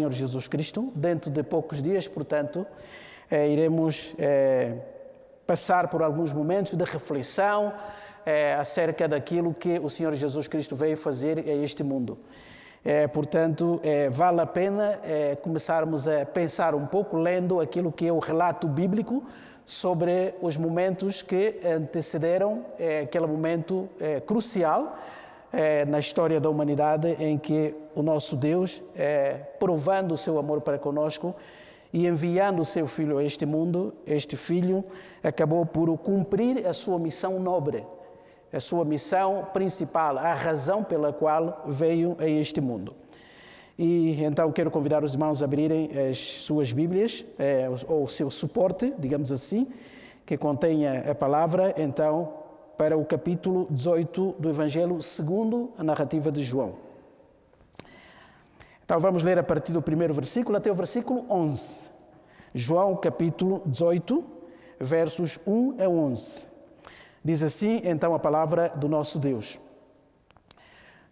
Senhor Jesus Cristo. Dentro de poucos dias, portanto, eh, iremos eh, passar por alguns momentos de reflexão eh, acerca daquilo que o Senhor Jesus Cristo veio fazer a este mundo. Portanto, vale a pena começarmos a pensar um pouco lendo aquilo que é o relato bíblico sobre os momentos que antecederam aquele momento crucial é, na história da humanidade em que o nosso Deus, é, provando o seu amor para conosco e enviando o seu filho a este mundo, este filho acabou por cumprir a sua missão nobre, a sua missão principal, a razão pela qual veio a este mundo. E então quero convidar os irmãos a abrirem as suas Bíblias, é, ou o seu suporte, digamos assim, que contenha a palavra. Então, para o capítulo 18 do Evangelho segundo a narrativa de João. Então vamos ler a partir do primeiro versículo até o versículo 11. João capítulo 18, versos 1 a 11. Diz assim então a palavra do nosso Deus.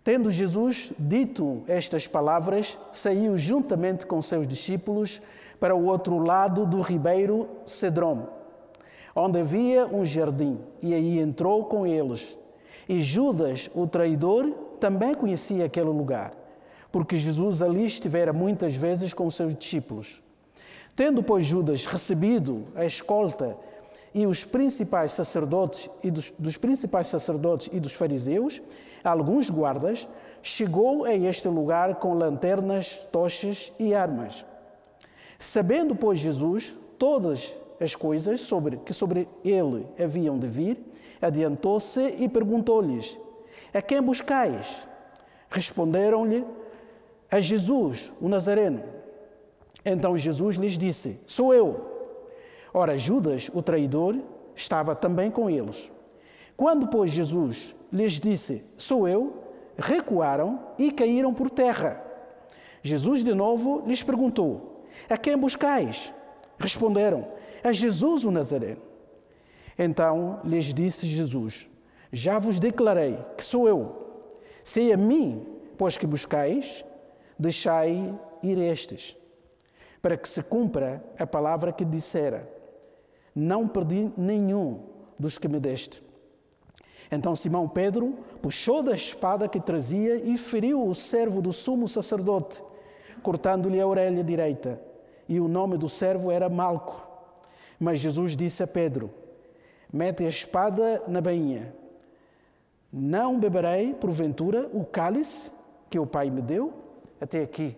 Tendo Jesus dito estas palavras, saiu juntamente com seus discípulos para o outro lado do ribeiro Cedrom onde havia um jardim, e aí entrou com eles. E Judas, o traidor, também conhecia aquele lugar, porque Jesus ali estivera muitas vezes com seus discípulos. Tendo, pois, Judas recebido a escolta e os principais sacerdotes e dos, dos principais sacerdotes e dos fariseus, alguns guardas, chegou a este lugar com lanternas, tochas e armas. Sabendo, pois, Jesus todas as coisas sobre, que sobre ele haviam de vir, adiantou-se e perguntou-lhes: A quem buscais? Responderam-lhe: A Jesus, o Nazareno. Então Jesus lhes disse: Sou eu. Ora, Judas, o traidor, estava também com eles. Quando, pois, Jesus lhes disse: Sou eu, recuaram e caíram por terra. Jesus de novo lhes perguntou: A quem buscais? Responderam: a Jesus o Nazareno. Então lhes disse Jesus: Já vos declarei que sou eu. Se a mim, pois que buscais, deixai ir estes, para que se cumpra a palavra que dissera: Não perdi nenhum dos que me deste. Então Simão Pedro puxou da espada que trazia e feriu o servo do sumo sacerdote, cortando-lhe a orelha direita. E o nome do servo era Malco. Mas Jesus disse a Pedro: Mete a espada na bainha. Não beberei, porventura, o cálice que o Pai me deu? Até aqui.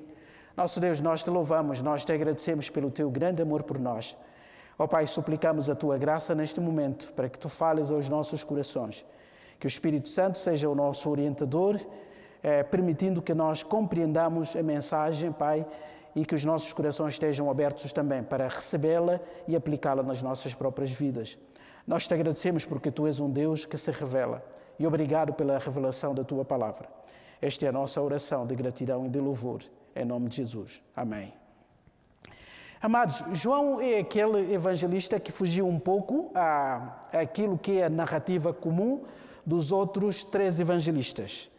Nosso Deus, nós te louvamos, nós te agradecemos pelo teu grande amor por nós. Ó Pai, suplicamos a tua graça neste momento para que tu fales aos nossos corações. Que o Espírito Santo seja o nosso orientador, eh, permitindo que nós compreendamos a mensagem, Pai e que os nossos corações estejam abertos também para recebê-la e aplicá-la nas nossas próprias vidas. Nós te agradecemos porque tu és um Deus que se revela e obrigado pela revelação da tua palavra. Esta é a nossa oração de gratidão e de louvor. Em nome de Jesus. Amém. Amados, João é aquele evangelista que fugiu um pouco à, àquilo que é a narrativa comum dos outros três evangelistas.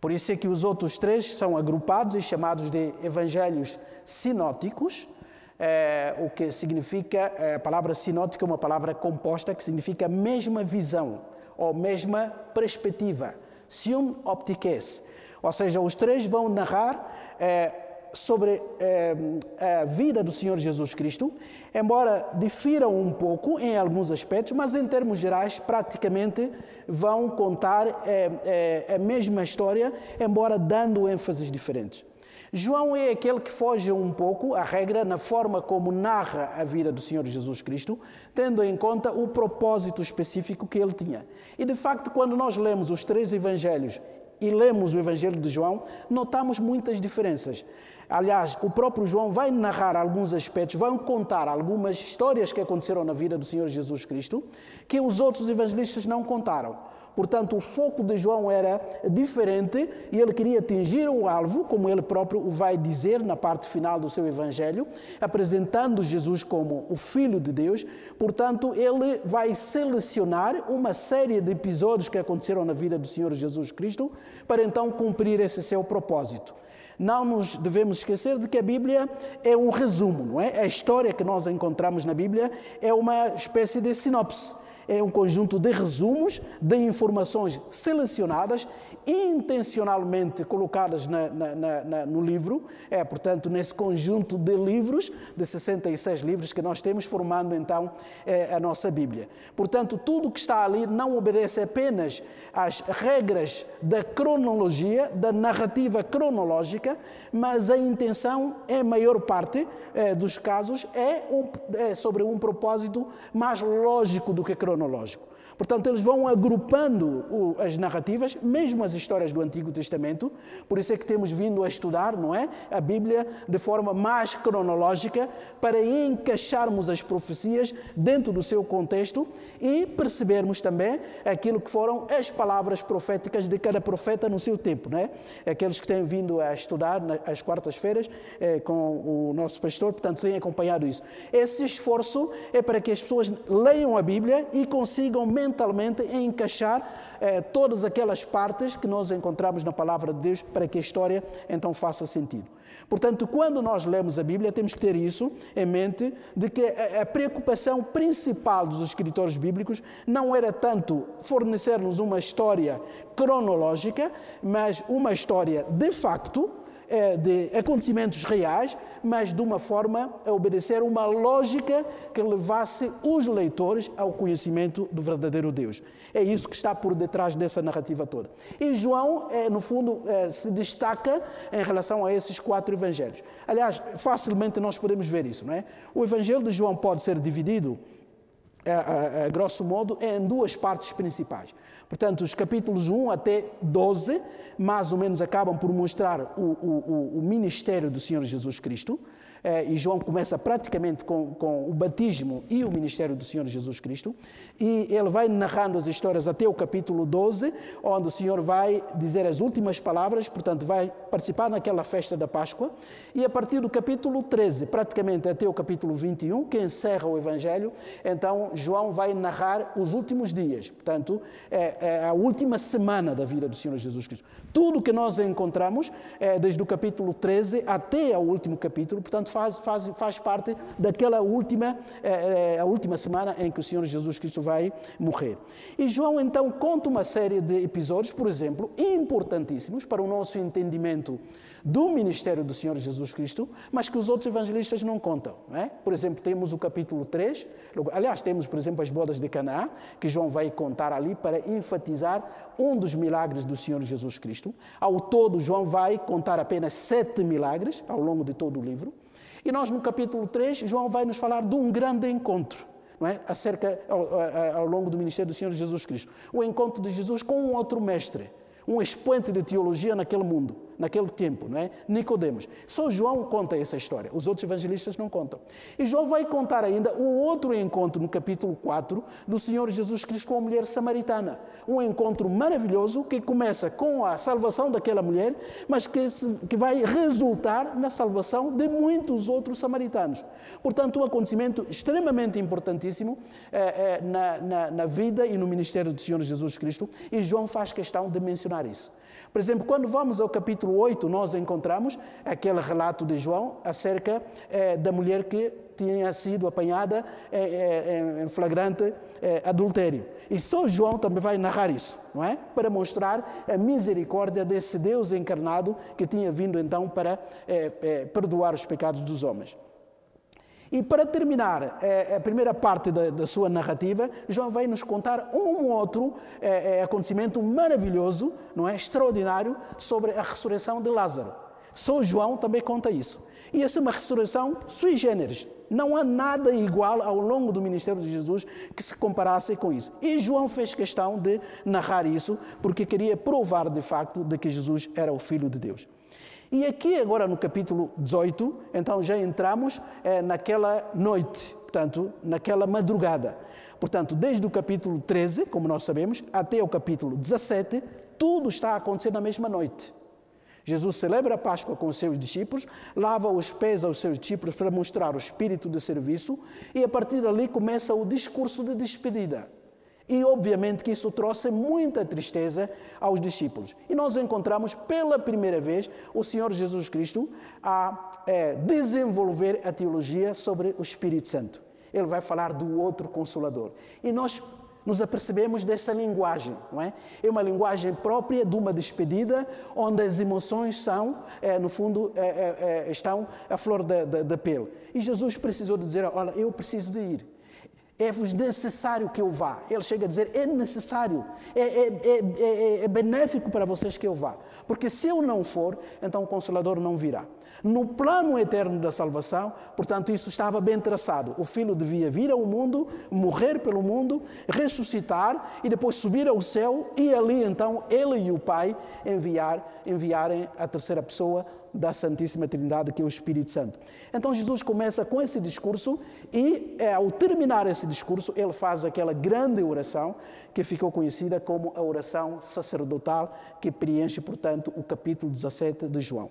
Por isso é que os outros três são agrupados e chamados de evangelhos sinóticos, é, o que significa, é, a palavra sinótica é uma palavra composta que significa mesma visão ou mesma perspectiva, sium optiques. Ou seja, os três vão narrar é, sobre a vida do Senhor Jesus Cristo, embora difiram um pouco em alguns aspectos, mas em termos gerais, praticamente vão contar a mesma história, embora dando ênfases diferentes. João é aquele que foge um pouco à regra na forma como narra a vida do Senhor Jesus Cristo, tendo em conta o propósito específico que ele tinha. E de facto, quando nós lemos os três evangelhos e lemos o Evangelho de João, notamos muitas diferenças. Aliás, o próprio João vai narrar alguns aspectos, vai contar algumas histórias que aconteceram na vida do Senhor Jesus Cristo que os outros evangelistas não contaram. Portanto, o foco de João era diferente e ele queria atingir o alvo, como ele próprio vai dizer na parte final do seu evangelho, apresentando Jesus como o Filho de Deus. Portanto, ele vai selecionar uma série de episódios que aconteceram na vida do Senhor Jesus Cristo para então cumprir esse seu propósito. Não nos devemos esquecer de que a Bíblia é um resumo, não é? A história que nós encontramos na Bíblia é uma espécie de sinopse é um conjunto de resumos de informações selecionadas intencionalmente colocadas na, na, na, no livro, é, portanto, nesse conjunto de livros, de 66 livros que nós temos, formando então é, a nossa Bíblia. Portanto, tudo que está ali não obedece apenas às regras da cronologia, da narrativa cronológica, mas a intenção, em maior parte é, dos casos, é, um, é sobre um propósito mais lógico do que cronológico. Portanto, eles vão agrupando as narrativas, mesmo as histórias do Antigo Testamento. Por isso é que temos vindo a estudar, não é? A Bíblia de forma mais cronológica para encaixarmos as profecias dentro do seu contexto e percebermos também aquilo que foram as palavras proféticas de cada profeta no seu tempo, não é? Aqueles que têm vindo a estudar às quartas-feiras eh, com o nosso pastor, portanto, têm acompanhado isso. Esse esforço é para que as pessoas leiam a Bíblia e consigam mentalmente encaixar eh, todas aquelas partes que nós encontramos na palavra de Deus para que a história então faça sentido. Portanto, quando nós lemos a Bíblia, temos que ter isso em mente, de que a preocupação principal dos escritores bíblicos não era tanto fornecer-nos uma história cronológica, mas uma história de facto, de acontecimentos reais, mas de uma forma a obedecer uma lógica que levasse os leitores ao conhecimento do verdadeiro Deus. É isso que está por detrás dessa narrativa toda. E João, é, no fundo, é, se destaca em relação a esses quatro evangelhos. Aliás, facilmente nós podemos ver isso, não é? O evangelho de João pode ser dividido, a grosso modo, em duas partes principais. Portanto, os capítulos 1 até 12, mais ou menos, acabam por mostrar o, o, o ministério do Senhor Jesus Cristo. Eh, e João começa praticamente com, com, o batismo e o ministério do Senhor Jesus Cristo, e ele vai narrando as histórias até o capítulo 12, onde o Senhor vai dizer as últimas palavras, portanto, vai participar naquela festa da Páscoa, e a partir do capítulo 13, praticamente até o capítulo 21, que encerra o Evangelho, então João vai narrar os últimos dias, portanto, é, é a última semana da vida do Senhor Jesus Cristo. Tudo que nós encontramos, é, desde o capítulo 13 até o último capítulo, portanto, faz, faz, faz parte daquela última, é, a última semana em que o Senhor Jesus Cristo vai morrer. E João então conta uma série de episódios, por exemplo, importantíssimos para o nosso entendimento do ministério do Senhor Jesus Cristo, mas que os outros evangelistas não contam. Não é? Por exemplo, temos o capítulo 3, aliás, temos, por exemplo, as bodas de Canaã, que João vai contar ali para enfatizar um dos milagres do Senhor Jesus Cristo. Ao todo, João vai contar apenas sete milagres ao longo de todo o livro. E nós, no capítulo 3, João vai nos falar de um grande encontro. Não é? acerca ao, ao longo do ministério do Senhor Jesus Cristo. O encontro de Jesus com um outro mestre, um expoente de teologia naquele mundo naquele tempo, não é? Nicodemos. Só João conta essa história, os outros evangelistas não contam. E João vai contar ainda um outro encontro no capítulo 4 do Senhor Jesus Cristo com a mulher samaritana. Um encontro maravilhoso que começa com a salvação daquela mulher, mas que, que vai resultar na salvação de muitos outros samaritanos. Portanto, um acontecimento extremamente importantíssimo eh, eh, na, na, na vida e no ministério do Senhor Jesus Cristo, e João faz questão de mencionar isso. Por exemplo, quando vamos ao capítulo 8, nós encontramos aquele relato de João acerca eh, da mulher que tinha sido apanhada eh, eh, em flagrante adultério. E só João também vai narrar isso, não é? Para mostrar a misericórdia desse Deus encarnado que tinha vindo então para perdoar os pecados dos homens. E para terminar é, a primeira parte da, da, sua narrativa, João vai nos contar um outro é, é, acontecimento maravilhoso, não é, extraordinário, sobre a ressurreição de Lázaro. Só João também conta isso. E essa é uma ressurreição sui generis. Não há nada igual ao longo do ministério de Jesus que se comparasse com isso. E João fez questão de narrar isso porque queria provar de facto de que Jesus era o Filho de Deus. E aqui, agora no capítulo 18, então já entramos é, naquela noite, portanto, naquela madrugada. Portanto, desde o capítulo 13, como nós sabemos, até o capítulo 17, tudo está a acontecer na mesma noite. Jesus celebra a Páscoa com os seus discípulos, lava os pés aos seus discípulos para mostrar o espírito de serviço e a partir dali começa o discurso de despedida. E obviamente que isso trouxe muita tristeza aos discípulos. E nós encontramos pela primeira vez o Senhor Jesus Cristo a é, desenvolver a teologia sobre o Espírito Santo. Ele vai falar do outro consolador. E nós nos apercebemos dessa linguagem, não é? É uma linguagem própria de uma despedida, onde as emoções são, é, no fundo, é, é, é estão à flor da, pele. E Jesus precisou dizer: Olha, eu preciso de ir. É-vos necessário que eu vá. Ele chega a dizer: é necessário, é, é, é, é, benéfico para vocês que eu vá. Porque se eu não for, então o Consolador não virá. No plano eterno da salvação, portanto, isso estava bem traçado. O Filho devia vir ao mundo, morrer pelo mundo, ressuscitar e depois subir ao céu e ali então ele e o Pai enviar, enviarem a terceira pessoa da Santíssima Trindade, que é o Espírito Santo. Então Jesus começa com esse discurso e, é, ao terminar esse discurso, ele faz aquela grande oração que ficou conhecida como a oração sacerdotal, que preenche, portanto, o capítulo 17 de João.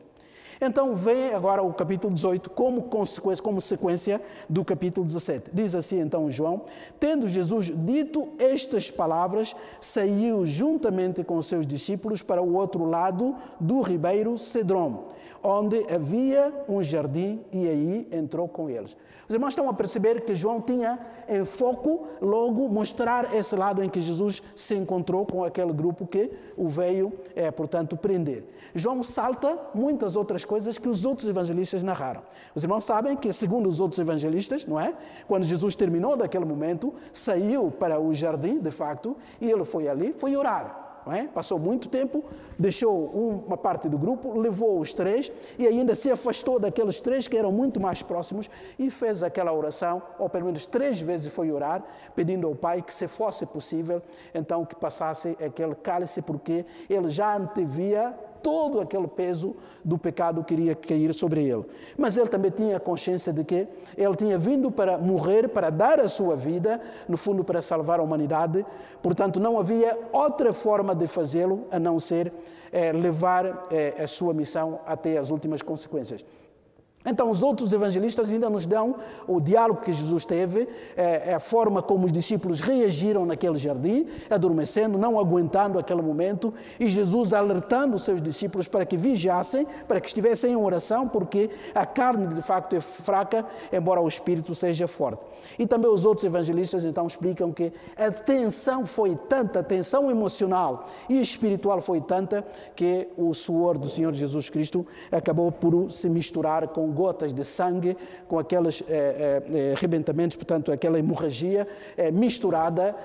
Então vem agora o capítulo 18 como consequência, como sequência do capítulo 17. Diz assim então João: Tendo Jesus dito estas palavras, saiu juntamente com seus discípulos para o outro lado do ribeiro Cedron, onde havia um jardim, e aí entrou com eles. Os irmãos estão a perceber que João tinha em foco logo mostrar esse lado em que Jesus se encontrou com aquele grupo que o veio, é, portanto, prender. João salta muitas outras coisas que os outros evangelistas narraram. Os irmãos sabem que, segundo os outros evangelistas, não é? Quando Jesus terminou daquele momento, saiu para o jardim, de facto, e ele foi ali, foi orar. É? Passou muito tempo, deixou uma parte do grupo, levou os três e ainda se afastou daqueles três que eram muito mais próximos e fez aquela oração, ou pelo menos três vezes foi orar, pedindo ao Pai que, se fosse possível, então que passasse aquele cálice, porque ele já antevia todo aquele peso do pecado queria cair sobre ele. Mas ele também tinha consciência de que ele tinha vindo para morrer, para dar a sua vida, no fundo para salvar a humanidade, portanto não havia outra forma de fazê-lo a não ser é, levar é, a sua missão até as últimas consequências. Então, os outros evangelistas ainda nos dão o diálogo que Jesus teve, é, é, a forma como os discípulos reagiram naquele jardim, adormecendo, não aguentando aquele momento, e Jesus alertando os seus discípulos para que vigiassem, para que estivessem em oração, porque a carne de facto é fraca, embora o espírito seja forte. E também os outros evangelistas então explicam que a tensão foi tanta, a tensão emocional e espiritual foi tanta, que o suor do Senhor Jesus Cristo acabou por se misturar com gotas de sangue, com aqueles eh, eh, rebentamentos, portanto, aquela hemorragia eh, misturada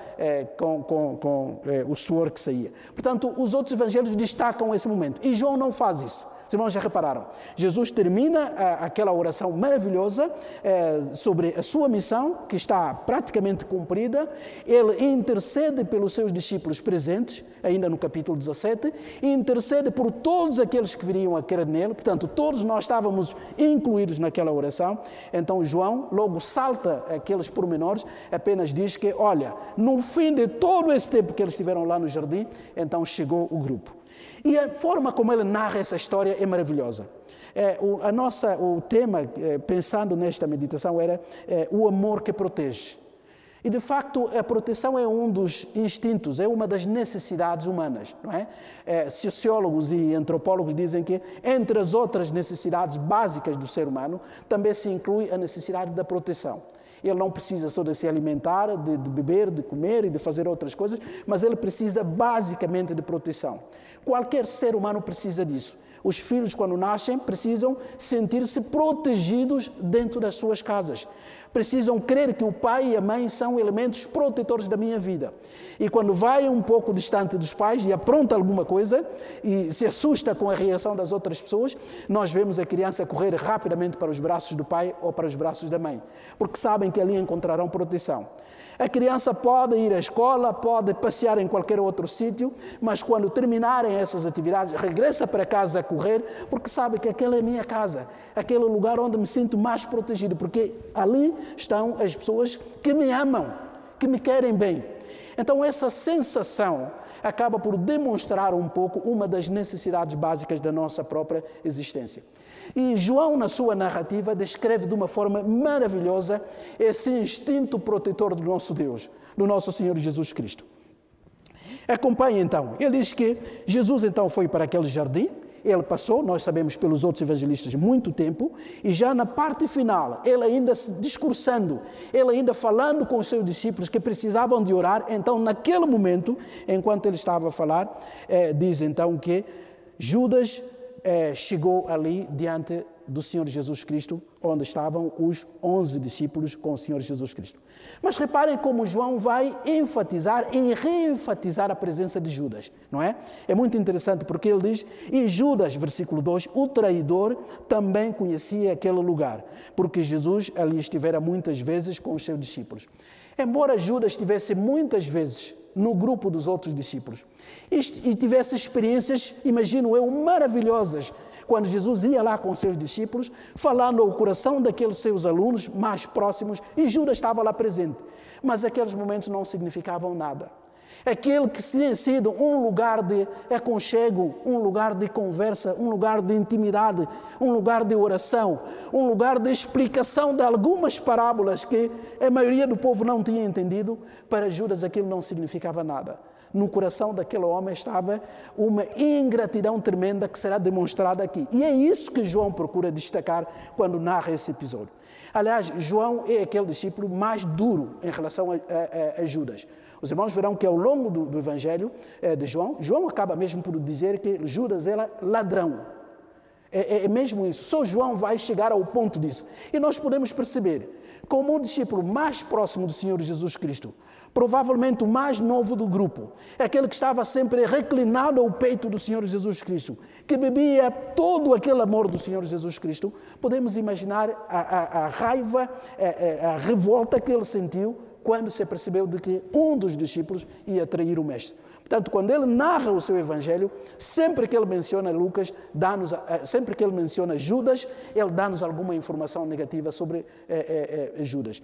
com, com, com o suor que saía. Portanto, os outros evangelhos destacam esse momento. E João não faz isso. Os irmãos já repararam? Jesus termina ah, aquela oração maravilhosa eh, sobre a sua missão, que está praticamente cumprida. Ele intercede pelos seus discípulos presentes, ainda no capítulo 17, e intercede por todos aqueles que viriam a crer nele. Portanto, todos nós estávamos incluídos naquela oração. Então, João logo salta aqueles pormenores, apenas diz que, olha, no fim de todo esse tempo que eles estiveram lá no jardim, então chegou o grupo. E a forma como ele narra essa história é maravilhosa. É, o, a nossa, o tema, é, pensando nesta meditação, era é, o amor que protege. E de facto, a proteção é um dos instintos, é uma das necessidades humanas, não é? é? Sociólogos e antropólogos dizem que, entre as outras necessidades básicas do ser humano, também se inclui a necessidade da proteção. Ele não precisa só de se alimentar, de, de beber, de comer e de fazer outras coisas, mas ele precisa basicamente de proteção. Qualquer ser humano precisa disso. Os filhos, quando nascem, precisam sentir-se protegidos dentro das suas casas. Precisam crer que o pai e a mãe são elementos protetores da minha vida. E quando vai um pouco distante dos pais e apronta alguma coisa e se assusta com a reação das outras pessoas, nós vemos a criança correr rapidamente para os braços do pai ou para os braços da mãe, porque sabem que ali encontrarão proteção. A criança pode ir à escola, pode passear em qualquer outro sítio, mas quando terminarem essas atividades, regressa para casa a correr, porque sabe que aquela é a minha casa, aquele lugar onde me sinto mais protegido, porque ali estão as pessoas que me amam, que me querem bem. Então, essa sensação acaba por demonstrar um pouco uma das necessidades básicas da nossa própria existência. E João, na sua narrativa, descreve de uma forma maravilhosa esse instinto protetor do nosso Deus, do nosso Senhor Jesus Cristo. Acompanhe então. Ele diz que Jesus então foi para aquele jardim, ele passou, nós sabemos pelos outros evangelistas, muito tempo, e já na parte final, ele ainda discursando, ele ainda falando com os seus discípulos que precisavam de orar. Então, naquele momento, enquanto ele estava a falar, eh, diz então que Judas eh, chegou ali diante do Senhor Jesus Cristo, onde estavam os onze discípulos com o Senhor Jesus Cristo. Mas reparem como João vai enfatizar e reenfatizar a presença de Judas, não é? É muito interessante porque ele diz, e Judas, versículo 2, o traidor também conhecia aquele lugar, porque Jesus ali estivera muitas vezes com os seus discípulos. Embora Judas estivesse muitas vezes no grupo dos outros discípulos e tivesse experiências, imagino eu, maravilhosas quando Jesus ia lá com seus discípulos, falando ao coração daqueles seus alunos mais próximos, e Judas estava lá presente. Mas aqueles momentos não significavam nada. Aquele que tinha sido um lugar de aconchego, um lugar de conversa, um lugar de intimidade, um lugar de oração, um lugar de explicação de algumas parábolas que a maioria do povo não tinha entendido, para Judas aquilo não significava nada no coração daquele homem estava uma ingratidão tremenda que será demonstrada aqui. E é isso que João procura destacar quando narra esse episódio. Aliás, João é aquele discípulo mais duro em relação a, a, a Judas. Os irmãos verão que ao longo do, do Evangelho é, de João, João acaba mesmo por dizer que Judas era ladrão. É, é, é mesmo isso. Só João vai chegar ao ponto disso. E nós podemos perceber como o discípulo mais próximo do Senhor Jesus Cristo, provavelmente o mais novo do grupo, é aquele que estava sempre reclinado ao peito do Senhor Jesus Cristo, que bebia todo aquele amor do Senhor Jesus Cristo, podemos imaginar a, a, a raiva, a, a revolta que ele sentiu quando se percebeu de que um dos discípulos ia trair o Mestre. Portanto, quando ele narra o seu evangelho, sempre que ele menciona Lucas, dá-nos, eh, sempre que ele menciona Judas, ele dá-nos alguma informação negativa sobre é, é, é, Judas.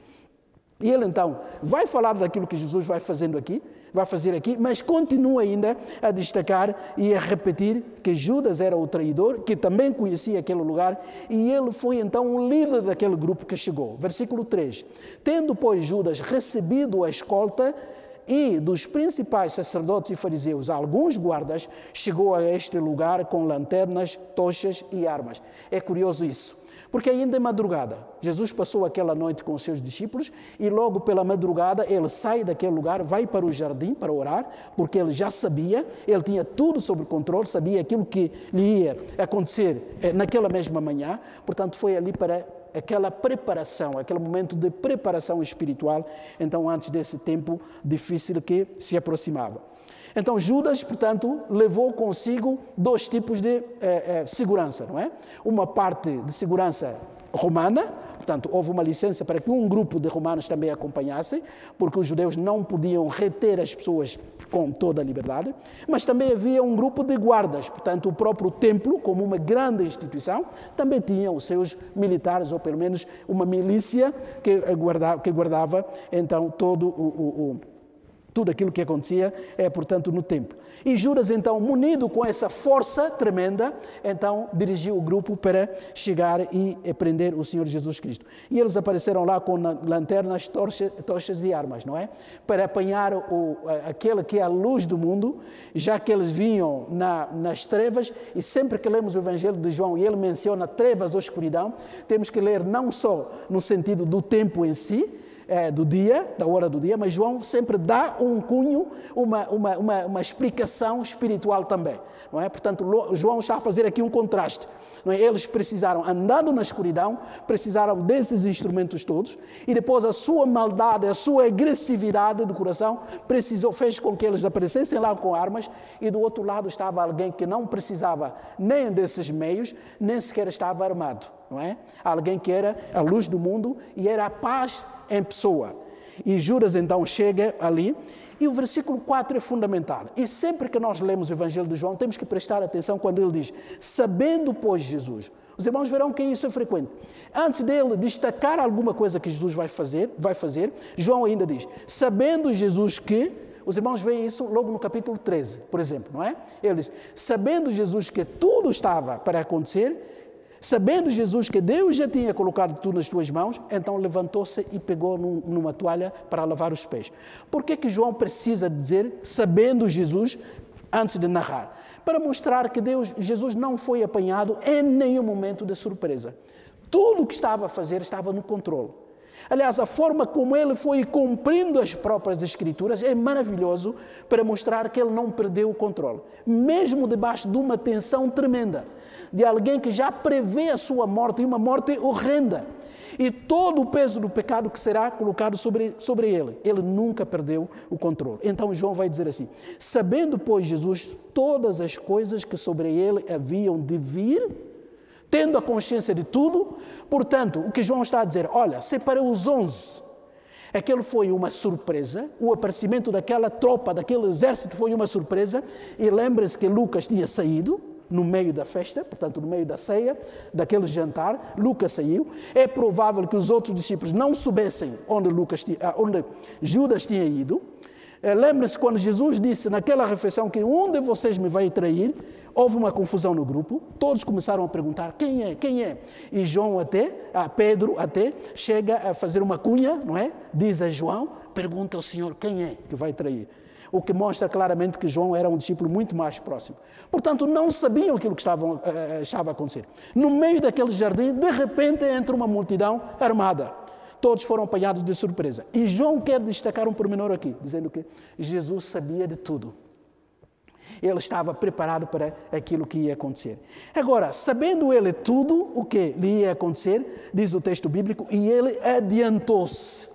E ele então vai falar daquilo que Jesus vai fazendo aqui, vai fazer aqui, mas continua ainda a destacar e a repetir que Judas era o traidor, que também conhecia aquele lugar, e ele foi então o líder daquele grupo que chegou. Versículo 3: Tendo, pois, Judas recebido a escolta e dos principais sacerdotes e fariseus, alguns guardas, chegou a este lugar com lanternas, tochas e armas. É curioso isso. Porque ainda é madrugada. Jesus passou aquela noite com os seus discípulos e logo pela madrugada ele sai daquele lugar, vai para o jardim para orar, porque ele já sabia, ele tinha tudo sob controle, sabia aquilo que lhe ia acontecer eh, naquela mesma manhã, portanto foi ali para aquela preparação, aquele momento de preparação espiritual, então antes desse tempo difícil que se aproximava. Então Judas, portanto, levou consigo dois tipos de eh, eh, segurança, não é? Uma parte de segurança romana, portanto, houve uma licença para que um grupo de romanos também acompanhasse, porque os judeus não podiam reter as pessoas com toda a liberdade, mas também havia um grupo de guardas, portanto, o próprio templo, como uma grande instituição, também tinha os seus militares, ou pelo menos uma milícia que guardava, que guardava então todo o, o, o tudo aquilo que acontecia é, portanto, no templo. E Judas, então, munido com essa força tremenda, então dirigiu o grupo para chegar e prender o Senhor Jesus Cristo. E eles apareceram lá com lanternas, tochas, tochas e armas, não é? Para apanhar o, aquele que é a luz do mundo, já que eles vinham na, nas trevas, e sempre que lemos o Evangelho de João e ele menciona trevas ou escuridão, temos que ler não só no sentido do tempo em si, é, do dia, da hora do dia, mas João sempre dá um cunho, uma, uma, uma, uma explicação espiritual também. Não é? Portanto, João está a fazer aqui um contraste. É? Eles precisaram, andando na escuridão, precisaram desses instrumentos todos, e depois a sua maldade, a sua agressividade do coração precisou, fez com que eles aparecessem lá com armas, e do outro lado estava alguém que não precisava nem desses meios, nem sequer estava armado. Não é? Alguém que era a luz do mundo e era a paz em pessoa. E Judas então chega ali e o versículo 4 é fundamental. E sempre que nós lemos o Evangelho de João, temos que prestar atenção quando ele diz: Sabendo, pois, Jesus. Os irmãos verão que isso é frequente. Antes dele destacar alguma coisa que Jesus vai fazer, vai fazer, João ainda diz: Sabendo Jesus que. Os irmãos veem isso logo no capítulo 13, por exemplo, não é? Ele diz: Sabendo Jesus que tudo estava para acontecer, Sabendo Jesus que Deus já tinha colocado tudo nas suas mãos, então levantou-se e pegou num, numa toalha para lavar os pés. Por que, que João precisa dizer, sabendo Jesus, antes de narrar? Para mostrar que Deus, Jesus não foi apanhado em nenhum momento de surpresa. Tudo o que estava a fazer estava no controle. Aliás, a forma como ele foi cumprindo as próprias Escrituras é maravilhoso para mostrar que ele não perdeu o controle, mesmo debaixo de uma tensão tremenda de alguém que já prevê a sua morte e uma morte horrenda. E todo o peso do pecado que será colocado sobre, sobre ele. Ele nunca perdeu o controle. Então João vai dizer assim: Sabendo, pois, Jesus todas as coisas que sobre ele haviam de vir, tendo a consciência de tudo, portanto, o que João está a dizer, olha, separei os onze. Aquele foi uma surpresa, o aparecimento daquela tropa, daquele exército foi uma surpresa, e lembre-se que Lucas tinha saído, no meio da festa, portanto, no meio da ceia, daquele jantar, Lucas saiu. É provável que os outros discípulos não soubessem onde, Lucas, ah, onde Judas tinha ido. É, Lembre-se quando Jesus disse naquela refeição que um de vocês me vai trair, houve uma confusão no grupo, todos começaram a perguntar quem é, quem é. E João até, a Pedro até, chega a fazer uma cunha, não é? Diz a João, pergunta ao Senhor quem é que vai trair o que mostra claramente que João era um discípulo muito mais próximo. Portanto, não sabiam aquilo que estava, uh, estava a acontecer. No meio daquele jardim, de repente entra uma multidão armada. Todos foram apanhados de surpresa. E João quer destacar um pormenor aqui, dizendo que Jesus sabia de tudo. Ele estava preparado para aquilo que ia acontecer. Agora, sabendo ele tudo o que lhe ia acontecer, diz o texto bíblico, e ele adiantou-se.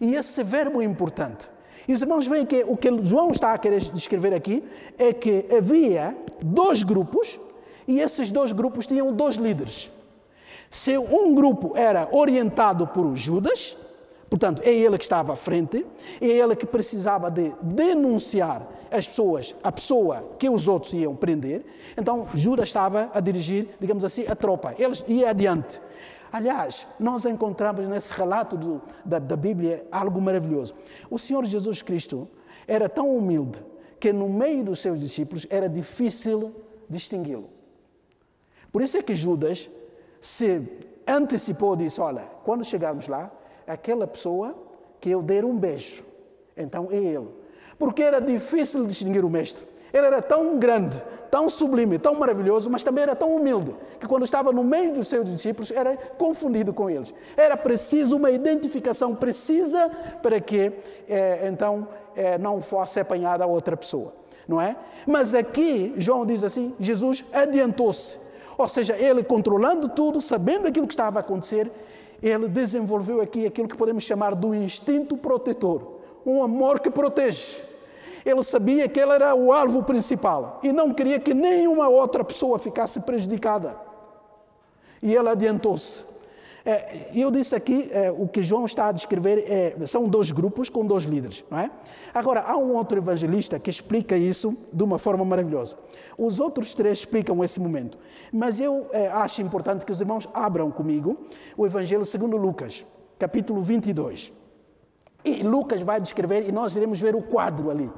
E esse verbo é importante. E os irmãos veem que o que João está a querer descrever aqui é que havia dois grupos e esses dois grupos tinham dois líderes. Se um grupo era orientado por Judas, portanto, é ele que estava à frente, é ele que precisava de denunciar as pessoas, a pessoa que os outros iam prender, então Judas estava a dirigir, digamos assim, a tropa. Eles iam adiante. Aliás, nós encontramos nesse relato do, da, da Bíblia algo maravilhoso. O Senhor Jesus Cristo era tão humilde que no meio dos seus discípulos era difícil distingui-lo. Por isso é que Judas se antecipou e disse: Olha, quando chegarmos lá, aquela pessoa que eu der um beijo, então é ele. Porque era difícil distinguir o mestre. Ele era tão grande, tão sublime, tão maravilhoso, mas também era tão humilde, que quando estava no meio dos seus discípulos era confundido com eles. Era preciso uma identificação precisa para que eh, então eh, não fosse apanhada outra pessoa, não é? Mas aqui João diz assim: Jesus adiantou-se, ou seja, ele controlando tudo, sabendo aquilo que estava a acontecer, ele desenvolveu aqui aquilo que podemos chamar do instinto protetor, um amor que protege ele sabia que ele era o alvo principal e não queria que nenhuma outra pessoa ficasse prejudicada. E ele adiantou-se. É, eu disse aqui, é, o que João está a descrever é, são dois grupos com dois líderes, não é? Agora, há um outro evangelista que explica isso de uma forma maravilhosa. Os outros três explicam esse momento. Mas eu é, acho importante que os irmãos abram comigo o Evangelho segundo Lucas, capítulo 22. E Lucas vai descrever, e nós iremos ver o quadro ali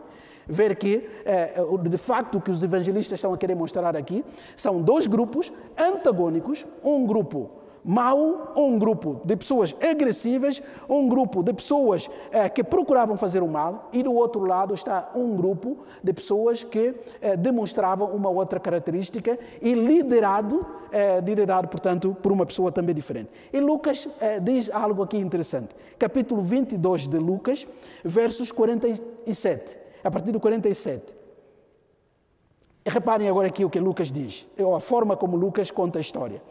ver que, eh, de facto, o que os evangelistas estão a querer mostrar aqui são dois grupos antagônicos, um grupo mau, um grupo de pessoas agressivas, um grupo de pessoas eh, que procuravam fazer o mal, e do outro lado está um grupo de pessoas que eh, demonstravam uma outra característica e liderado, liderado, portanto, por uma pessoa também diferente. E Lucas diz algo aqui interessante. Capítulo 22 de Lucas, versos 47 a partir do 47. E reparem agora aqui o que Lucas diz, ou a forma como Lucas conta a história.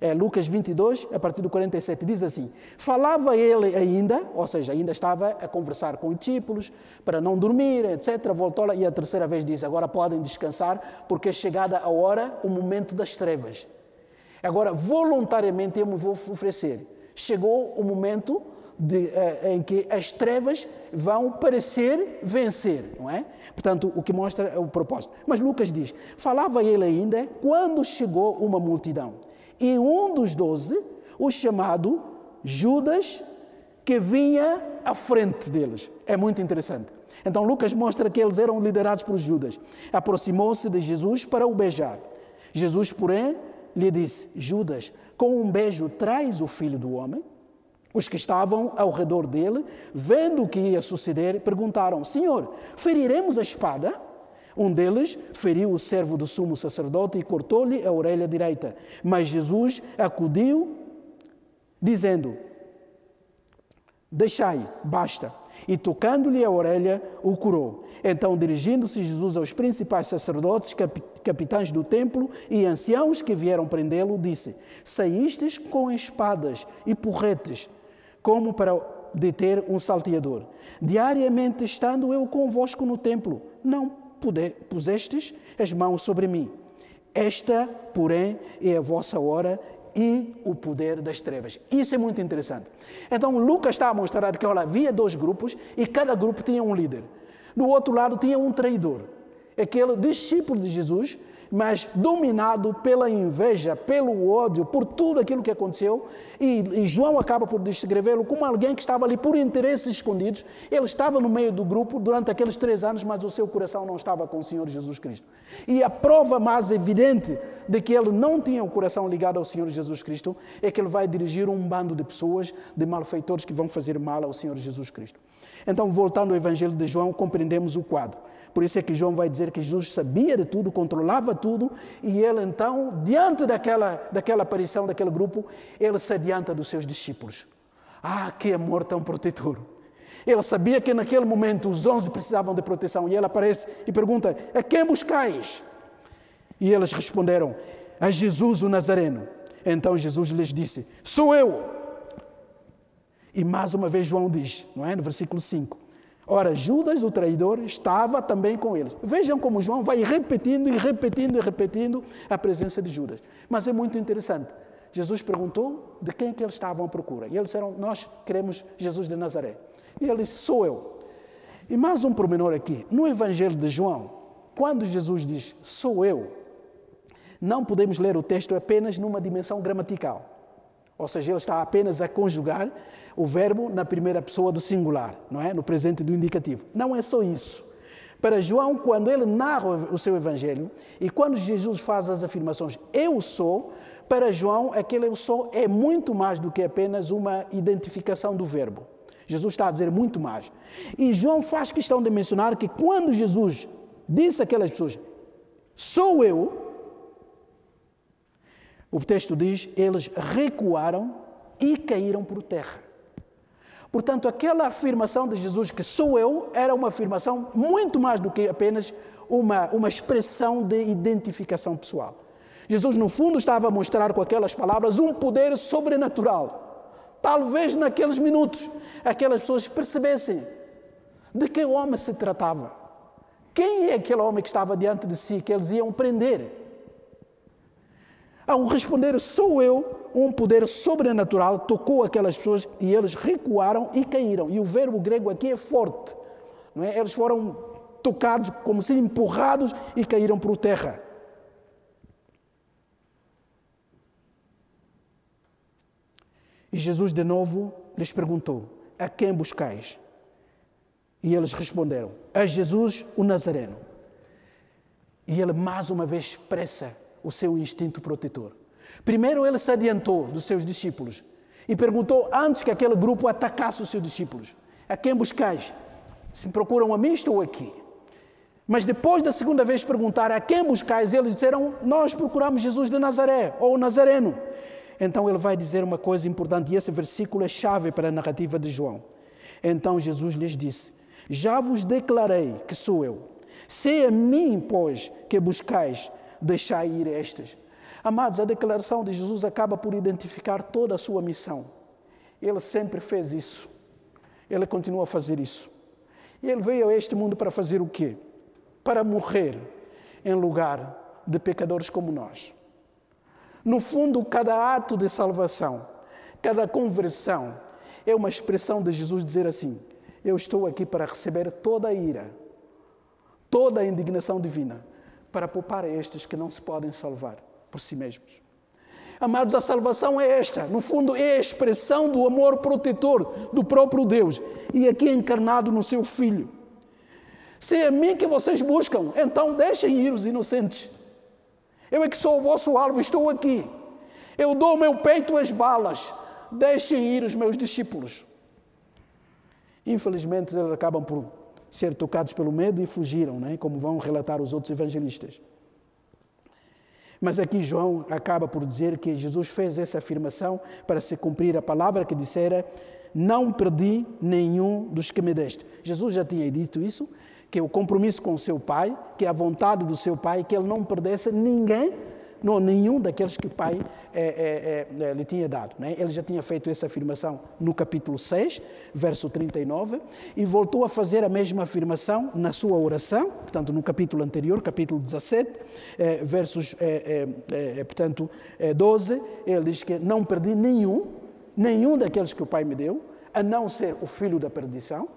É, Lucas 22, a partir do 47, diz assim: Falava ele ainda, ou seja, ainda estava a conversar com os discípulos para não dormir, etc. Voltou e a terceira vez diz: Agora podem descansar, porque é chegada a hora, o momento das trevas. Agora, voluntariamente eu me vou oferecer. Chegou o momento de, uh, em que as trevas vão parecer vencer, não é? Portanto, o que mostra o propósito. Mas Lucas diz: falava ele ainda quando chegou uma multidão. E um dos doze, o chamado Judas, que vinha à frente deles. É muito interessante. Então, Lucas mostra que eles eram liderados por Judas. Aproximou-se de Jesus para o beijar. Jesus, porém, lhe disse: Judas, com um beijo traz o filho do homem? Os que estavam ao redor dele, vendo o que ia suceder, perguntaram: Senhor, feriremos a espada? Um deles feriu o servo do sumo sacerdote e cortou-lhe a orelha direita. Mas Jesus acudiu, dizendo: Deixai, basta. E tocando-lhe a orelha, o curou. Então, dirigindo-se Jesus aos principais sacerdotes, capitães do templo e anciãos que vieram prendê-lo, disse: Saístes com espadas e porretes, como para deter um salteador. Diariamente estando eu convosco no templo, não pusestes as mãos sobre mim. Esta, porém, é a vossa hora e o poder das trevas. Isso é muito interessante. Então, Lucas está a mostrar que olha, havia dois grupos e cada grupo tinha um líder. Do outro lado tinha um traidor, aquele discípulo de Jesus mas dominado pela inveja, pelo ódio, por tudo aquilo que aconteceu. E, e João acaba por descrevê-lo como alguém que estava ali por interesses escondidos. Ele estava no meio do grupo durante aqueles três anos, mas o seu coração não estava com o Senhor Jesus Cristo. E a prova mais evidente de que ele não tinha o coração ligado ao Senhor Jesus Cristo é que ele vai dirigir um bando de pessoas, de malfeitores que vão fazer mal ao Senhor Jesus Cristo. Então, voltando ao Evangelho de João, compreendemos o quadro. Por isso é que João vai dizer que Jesus sabia de tudo, controlava tudo, e ele então, diante daquela, daquela aparição daquele grupo, ele se adianta dos seus discípulos. Ah, que amor tão protetor! Ele sabia que naquele momento os onze precisavam de proteção, e ele aparece e pergunta: A quem buscais? E eles responderam: A Jesus o Nazareno. Então Jesus lhes disse: Sou eu. E mais uma vez João diz, não é? No versículo 5: Ora, Judas, o traidor, estava também com eles. Vejam como João vai repetindo e repetindo e repetindo a presença de Judas. Mas é muito interessante. Jesus perguntou de quem que eles estavam à procura. E eles disseram, nós queremos Jesus de Nazaré. E ele disse, sou eu. E mais um pormenor aqui. No Evangelho de João, quando Jesus diz, sou eu, não podemos ler o texto apenas numa dimensão gramatical. Ou seja, ele está apenas a conjugar o verbo na primeira pessoa do singular, não é? No presente do indicativo. Não é só isso. Para João, quando ele narra o seu evangelho e quando Jesus faz as afirmações eu sou, para João aquele eu sou é muito mais do que apenas uma identificação do verbo. Jesus está a dizer muito mais. E João faz questão de mencionar que quando Jesus disse àquelas pessoas sou eu, o texto diz, eles recuaram e caíram por terra. Portanto, aquela afirmação de Jesus que sou eu era uma afirmação muito mais do que apenas uma, uma expressão de identificação pessoal. Jesus, no fundo, estava a mostrar com aquelas palavras um poder sobrenatural. Talvez naqueles minutos aquelas pessoas percebessem de que homem se tratava. Quem é aquele homem que estava diante de si que eles iam prender? Ao responder, sou eu, um poder sobrenatural tocou aquelas pessoas e eles recuaram e caíram. E o verbo grego aqui é forte. Não é? Eles foram tocados, como se empurrados e caíram por terra. E Jesus de novo lhes perguntou: A quem buscais? E eles responderam: A Jesus o Nazareno. E ele mais uma vez expressa o seu instinto protetor. Primeiro, ele se adiantou dos seus discípulos e perguntou antes que aquele grupo atacasse os seus discípulos: A quem buscais? Se procuram a mim, estou aqui. Mas depois da segunda vez perguntar a quem buscais, eles disseram: Nós procuramos Jesus de Nazaré, ou Nazareno. Então ele vai dizer uma coisa importante, e esse versículo é chave para a narrativa de João. Então Jesus lhes disse: Já vos declarei que sou eu. Se a mim, pois, que buscais, deixai ir estas. Amados, a declaração de Jesus acaba por identificar toda a sua missão. Ele sempre fez isso. Ele continua a fazer isso. Ele veio a este mundo para fazer o quê? Para morrer em lugar de pecadores como nós. No fundo, cada ato de salvação, cada conversão, é uma expressão de Jesus dizer assim: Eu estou aqui para receber toda a ira, toda a indignação divina, para poupar a estes que não se podem salvar por si mesmos. Amados, a salvação é esta, no fundo, é a expressão do amor protetor do próprio Deus e aqui encarnado no seu Filho. Se é mim que vocês buscam, então deixem ir os inocentes. Eu é que sou o vosso alvo, estou aqui. Eu dou o meu peito às balas. Deixem ir os meus discípulos. Infelizmente, eles acabam por ser tocados pelo medo e fugiram, né? como vão relatar os outros evangelistas. Mas aqui João acaba por dizer que Jesus fez essa afirmação para se cumprir a palavra que dissera: Não perdi nenhum dos que me deste. Jesus já tinha dito isso, que o compromisso com o seu Pai, que a vontade do seu Pai, que ele não perdesse ninguém não, nenhum daqueles que o pai é, é, é, lhe tinha dado. Né? Ele já tinha feito essa afirmação no capítulo 6, verso 39, e voltou a fazer a mesma afirmação na sua oração, portanto, no capítulo anterior, capítulo 17, é, versos, é, é, portanto, 12, ele diz que não perdi nenhum, nenhum daqueles que o pai me deu, a não ser o filho da perdição,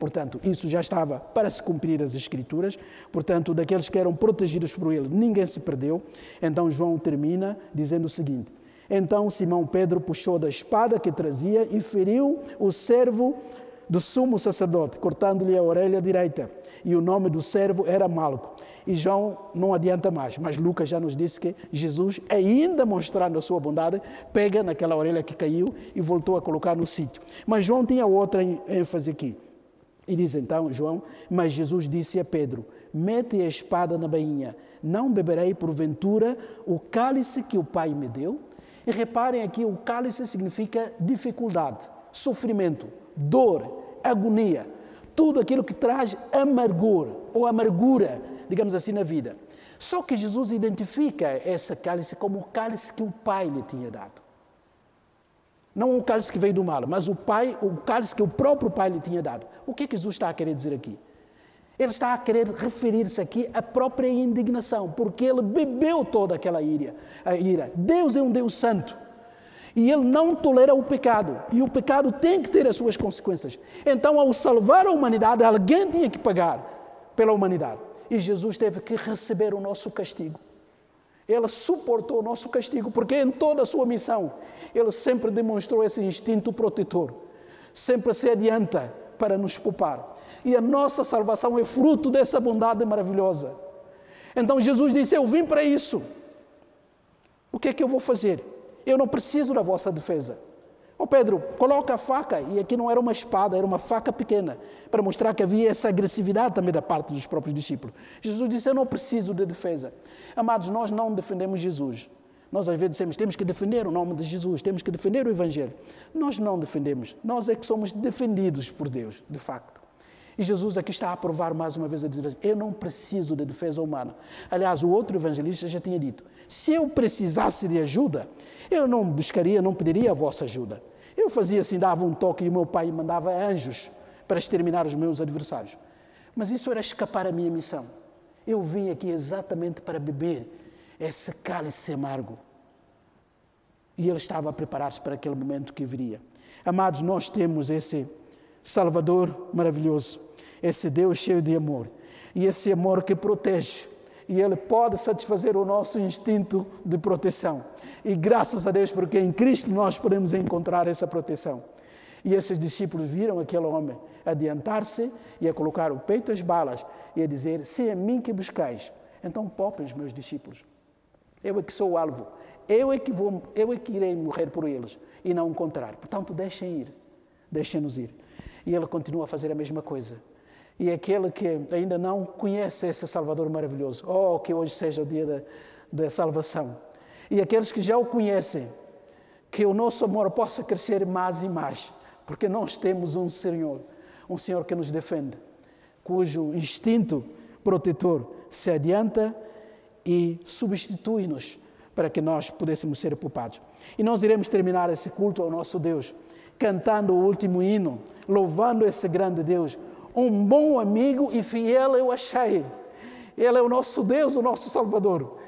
Portanto, isso já estava para se cumprir as Escrituras. Portanto, daqueles que eram protegidos por ele, ninguém se perdeu. Então, João termina dizendo o seguinte: Então Simão Pedro puxou da espada que trazia e feriu o servo do sumo sacerdote, cortando-lhe a orelha direita. E o nome do servo era Malco. E João não adianta mais, mas Lucas já nos disse que Jesus, ainda mostrando a sua bondade, pega naquela orelha que caiu e voltou a colocar no sítio. Mas João tinha outra ênfase aqui. E diz então João: Mas Jesus disse a Pedro: Mete a espada na bainha, não beberei porventura o cálice que o Pai me deu? E reparem aqui: o cálice significa dificuldade, sofrimento, dor, agonia, tudo aquilo que traz amargor ou amargura, digamos assim, na vida. Só que Jesus identifica esse cálice como o cálice que o Pai lhe tinha dado. Não o cálice que veio do mal, mas o pai, o cálice que o próprio pai lhe tinha dado. O que, é que Jesus está a querer dizer aqui? Ele está a querer referir-se aqui à própria indignação, porque ele bebeu toda aquela ira, a ira. Deus é um Deus santo. E ele não tolera o pecado. E o pecado tem que ter as suas consequências. Então, ao salvar a humanidade, alguém tinha que pagar pela humanidade. E Jesus teve que receber o nosso castigo. Ele suportou o nosso castigo, porque em toda a sua missão ele sempre demonstrou esse instinto protetor, sempre se adianta para nos poupar. E a nossa salvação é fruto dessa bondade maravilhosa. Então Jesus disse: Eu vim para isso. O que é que eu vou fazer? Eu não preciso da vossa defesa. Ô oh Pedro, coloca a faca, e aqui não era uma espada, era uma faca pequena, para mostrar que havia essa agressividade também da parte dos próprios discípulos. Jesus disse: Eu não preciso de defesa. Amados, nós não defendemos Jesus. Nós às vezes dizemos temos que defender o nome de Jesus, temos que defender o Evangelho. Nós não defendemos, nós é que somos defendidos por Deus, de facto. E Jesus aqui está a provar mais uma vez a dizer: Eu não preciso de defesa humana. Aliás, o outro evangelista já tinha dito: Se eu precisasse de ajuda, eu não buscaria, não pediria a vossa ajuda. Eu fazia assim, dava um toque e o meu pai mandava anjos para exterminar os meus adversários. Mas isso era escapar à minha missão. Eu vim aqui exatamente para beber esse cálice amargo. E ele estava a preparar-se para aquele momento que viria. Amados, nós temos esse Salvador maravilhoso, esse Deus cheio de amor, e esse amor que protege, e ele pode satisfazer o nosso instinto de proteção. E graças a Deus, porque em Cristo nós podemos encontrar essa proteção. E esses discípulos viram aquele homem adiantar-se e a colocar o peito às balas e a dizer: Se é mim que buscais, então poupem os meus discípulos. Eu é que sou o alvo. Eu é que, vou, eu é que irei morrer por eles e não o contrário. Portanto, deixem ir. Deixem-nos ir. E ele continua a fazer a mesma coisa. E aquele que ainda não conhece esse Salvador maravilhoso, oh, que hoje seja o dia da, da salvação. E aqueles que já o conhecem, que o nosso amor possa crescer mais e mais, porque nós temos um Senhor, um Senhor que nos defende, cujo instinto protetor se adianta e substitui-nos para que nós pudéssemos ser poupados. E nós iremos terminar esse culto ao nosso Deus, cantando o último hino, louvando esse grande Deus. Um bom amigo e fiel eu achei. Ele é o nosso Deus, o nosso Salvador.